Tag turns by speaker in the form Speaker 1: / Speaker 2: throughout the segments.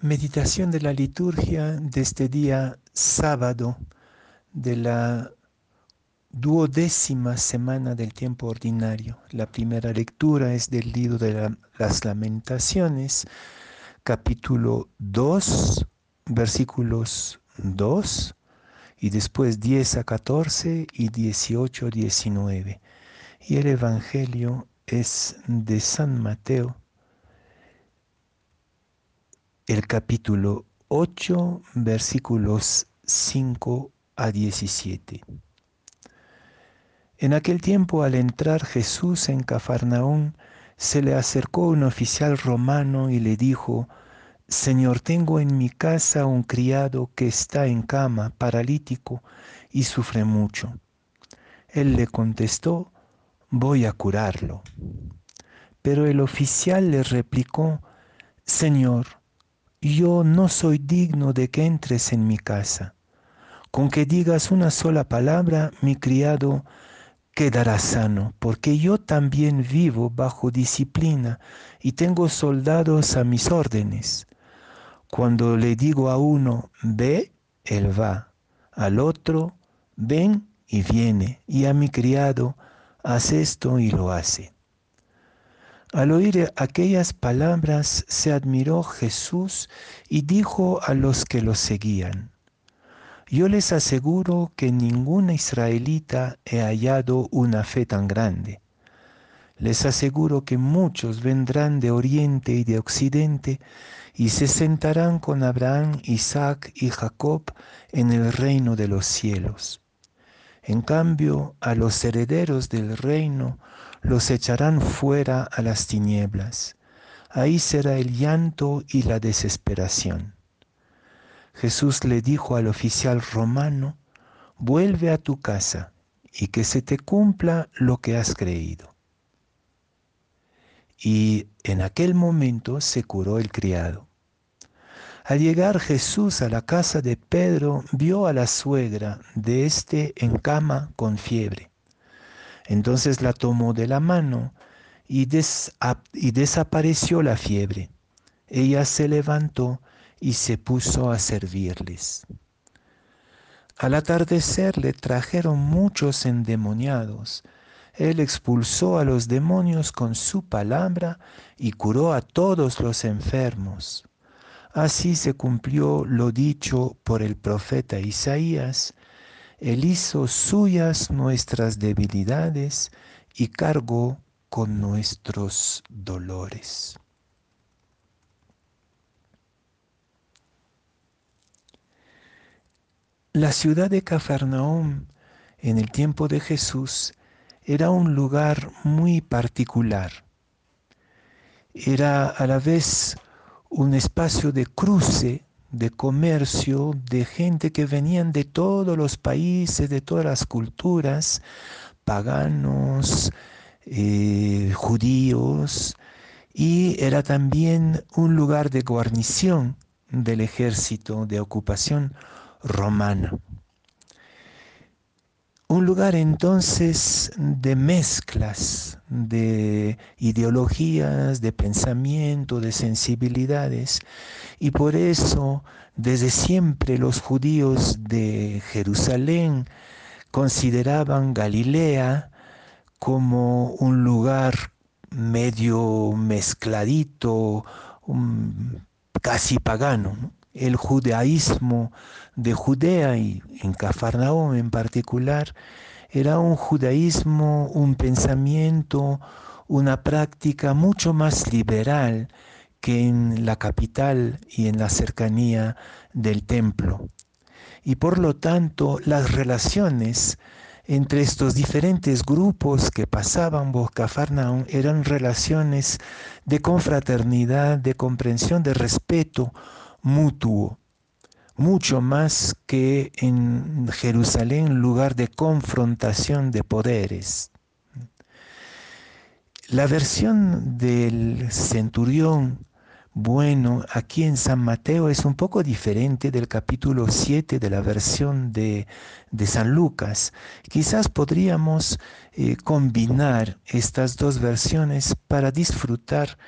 Speaker 1: Meditación de la liturgia de este día sábado de la duodécima semana del tiempo ordinario. La primera lectura es del libro de las lamentaciones, capítulo 2, versículos 2 y después 10 a 14 y 18 a 19. Y el Evangelio es de San Mateo el capítulo 8, versículos 5 a 17. En aquel tiempo, al entrar Jesús en Cafarnaún, se le acercó un oficial romano y le dijo, Señor, tengo en mi casa un criado que está en cama, paralítico, y sufre mucho. Él le contestó, voy a curarlo. Pero el oficial le replicó, Señor, yo no soy digno de que entres en mi casa. Con que digas una sola palabra, mi criado quedará sano, porque yo también vivo bajo disciplina y tengo soldados a mis órdenes. Cuando le digo a uno, ve, él va, al otro, ven y viene, y a mi criado, haz esto y lo hace. Al oír aquellas palabras se admiró Jesús y dijo a los que lo seguían, Yo les aseguro que ninguna israelita he hallado una fe tan grande. Les aseguro que muchos vendrán de oriente y de occidente y se sentarán con Abraham, Isaac y Jacob en el reino de los cielos. En cambio, a los herederos del reino los echarán fuera a las tinieblas. Ahí será el llanto y la desesperación. Jesús le dijo al oficial romano, vuelve a tu casa y que se te cumpla lo que has creído. Y en aquel momento se curó el criado. Al llegar Jesús a la casa de Pedro, vio a la suegra de éste en cama con fiebre. Entonces la tomó de la mano y, desapareció la fiebre. Ella se levantó y se puso a servirles. Al atardecer le trajeron muchos endemoniados. Él expulsó a los demonios con su palabra y curó a todos los enfermos. Así se cumplió lo dicho por el profeta Isaías. Él hizo suyas nuestras debilidades y cargó con nuestros dolores. La ciudad de Cafarnaum en el tiempo de Jesús era un lugar muy particular. Era a la vez un espacio de cruce, de comercio, de gente que venían de todos los países, de todas las culturas, paganos, eh, judíos, y era también un lugar de guarnición del ejército de ocupación romana. Un lugar entonces de mezclas, de ideologías, de pensamiento, de sensibilidades. Y por eso desde siempre los judíos de Jerusalén consideraban Galilea como un lugar medio mezcladito, casi pagano. El judaísmo de Judea y en Cafarnaúm en particular, era un judaísmo, un pensamiento, una práctica mucho más liberal que en la capital y en la cercanía del templo. Y por lo tanto, las relaciones entre estos diferentes grupos que pasaban por Cafarnaum eran relaciones de confraternidad, de comprensión, de respeto mutuo mucho más que en Jerusalén, lugar de confrontación de poderes. La versión del centurión bueno aquí en San Mateo es un poco diferente del capítulo 7 de la versión de, San Lucas. Quizás podríamos eh, combinar estas dos versiones para disfrutar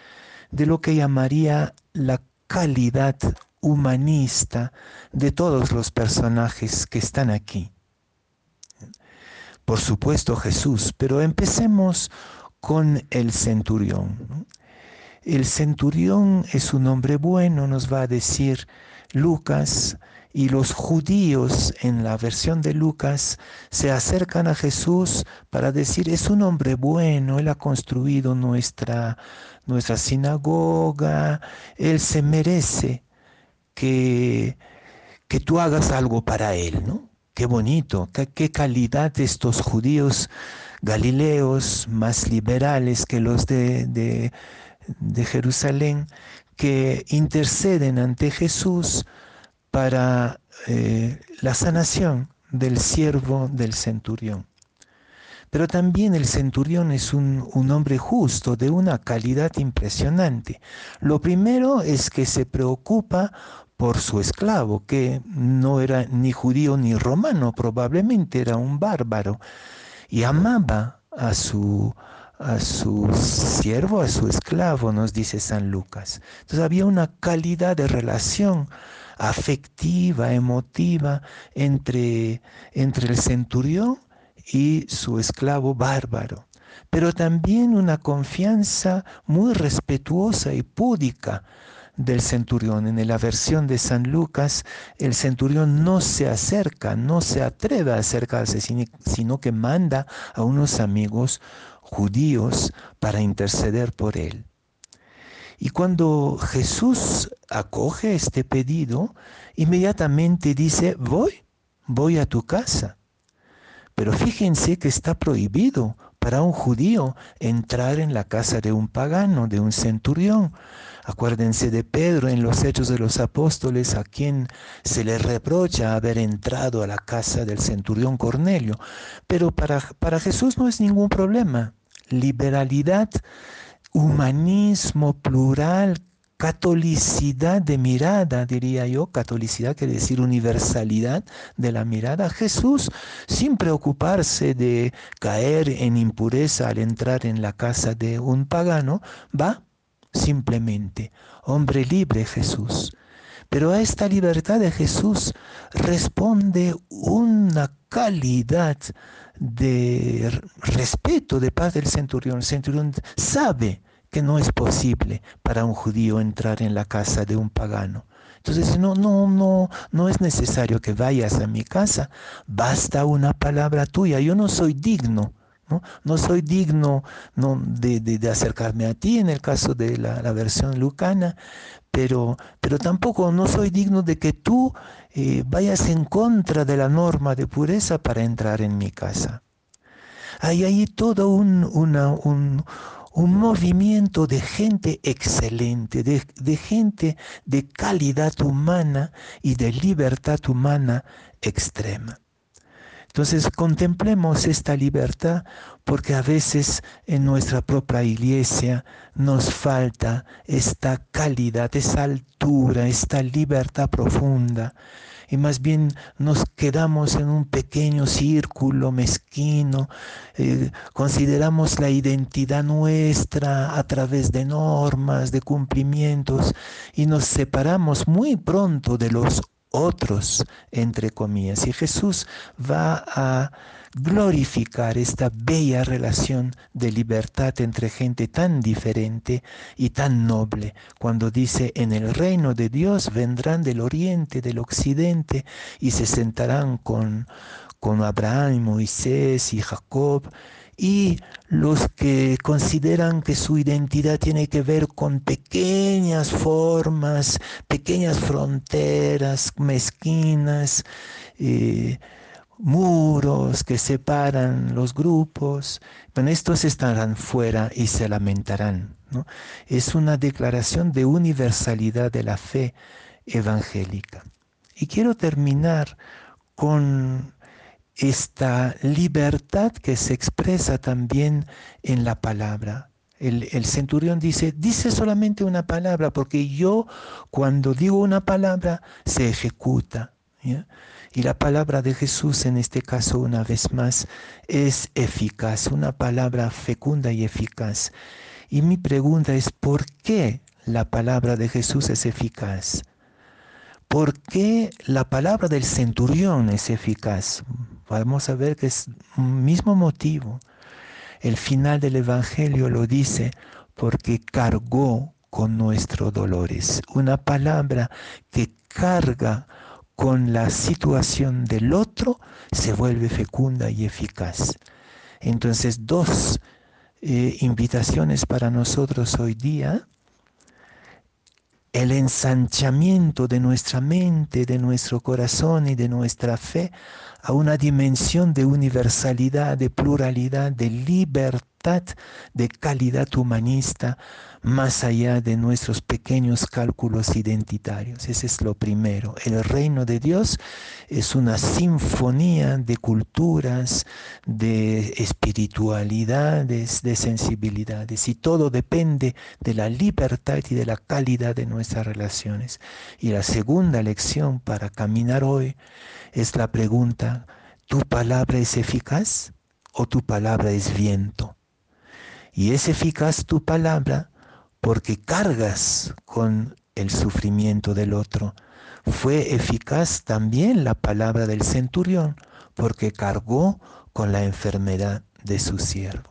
Speaker 1: de lo que llamaría la calidad humanista de todos los personajes que están aquí. Por supuesto Jesús, pero empecemos con el centurión. El centurión es un hombre bueno, nos va a decir Lucas, y los judíos en la versión de Lucas se acercan a Jesús para decir, es un hombre bueno, él ha construido nuestra, nuestra sinagoga, él se merece que, que tú hagas algo para él, ¿no? Qué bonito, qué, calidad estos judíos galileos más liberales que los de, de, de Jerusalén, que interceden ante Jesús para eh, la sanación del siervo del centurión. Pero también el centurión es un, un, hombre justo, de una calidad impresionante. Lo primero es que se preocupa por su esclavo, que no era ni judío ni romano, probablemente era un bárbaro, y amaba a su, a su siervo, a su esclavo, nos dice San Lucas. Entonces había una calidad de relación afectiva, emotiva entre, entre el centurión y su esclavo bárbaro, pero también una confianza muy respetuosa y púdica del centurión. En la versión de San Lucas, el centurión no se acerca, no se atreve a acercarse, sino que manda a unos amigos judíos para interceder por él. Y cuando Jesús acoge este pedido, inmediatamente dice, voy, voy a tu casa. Pero fíjense que está prohibido para un judío entrar en la casa de un pagano, de un centurión. Acuérdense de Pedro en los Hechos de los Apóstoles, a quien se le reprocha haber entrado a la casa del centurión Cornelio. Pero para, para Jesús no es ningún problema. Liberalidad humanismo plural, catolicidad de mirada, diría yo, catolicidad quiere decir universalidad de la mirada. Jesús, sin preocuparse de caer en impureza al entrar en la casa de un pagano, va simplemente, hombre libre Jesús. Pero a esta libertad de Jesús responde una calidad de respeto de paz del centurión. El centurión sabe que no es posible para un judío entrar en la casa de un pagano. Entonces, no, no, no, no es necesario que vayas a mi casa, basta una palabra tuya, yo no soy digno. No, soy digno no, de, acercarme a ti en el caso de la, versión lucana, pero, tampoco no soy digno de que tú eh, vayas en contra de la norma de pureza para entrar en mi casa. Hay ahí todo un, movimiento de gente excelente, de, gente de calidad humana y de libertad humana extrema. Entonces contemplemos esta libertad porque a veces en nuestra propia iglesia nos falta esta calidad, esa altura, esta libertad profunda. Y más bien nos quedamos en un pequeño círculo mezquino, eh, consideramos la identidad nuestra a través de normas, de cumplimientos y nos separamos muy pronto de los otros, entre comillas. Y Jesús va a glorificar esta bella relación de libertad entre gente tan diferente y tan noble, cuando dice, en el reino de Dios vendrán del oriente, del occidente, y se sentarán con, con Abraham, Moisés y Jacob, y los que consideran que su identidad tiene que ver con pequeñas formas, pequeñas fronteras mezquinas, eh, muros que separan los grupos, bueno, estos estarán fuera y se lamentarán. Es una declaración de universalidad de la fe evangélica. Y quiero terminar con esta libertad que se expresa también en la palabra. El, centurión dice, dice solamente una palabra, porque yo cuando digo una palabra se ejecuta. Y la palabra de Jesús en este caso, una vez más, es eficaz, una palabra fecunda y eficaz. Y mi pregunta es, ¿por qué la palabra de Jesús es eficaz? ¿Por qué la palabra del centurión es eficaz? Vamos a ver que es un mismo motivo. El final del Evangelio lo dice porque cargó con nuestros dolores. Una palabra que carga con la situación del otro se vuelve fecunda y eficaz. Entonces, dos eh, invitaciones para nosotros hoy día el ensanchamiento de nuestra mente, de nuestro corazón y de nuestra fe a una dimensión de universalidad, de pluralidad, de libertad, de calidad humanista, más allá de nuestros pequeños cálculos identitarios. Ese es lo primero. El reino de Dios es una sinfonía de culturas, de espiritualidades, de sensibilidades, y todo depende de la libertad y de la calidad de nuestras relaciones. Y la segunda lección para caminar hoy es la pregunta, ¿tu palabra es eficaz o tu palabra es viento? Y es eficaz tu palabra porque cargas con el sufrimiento del otro. Fue eficaz también la palabra del centurión porque cargó con la enfermedad de su siervo.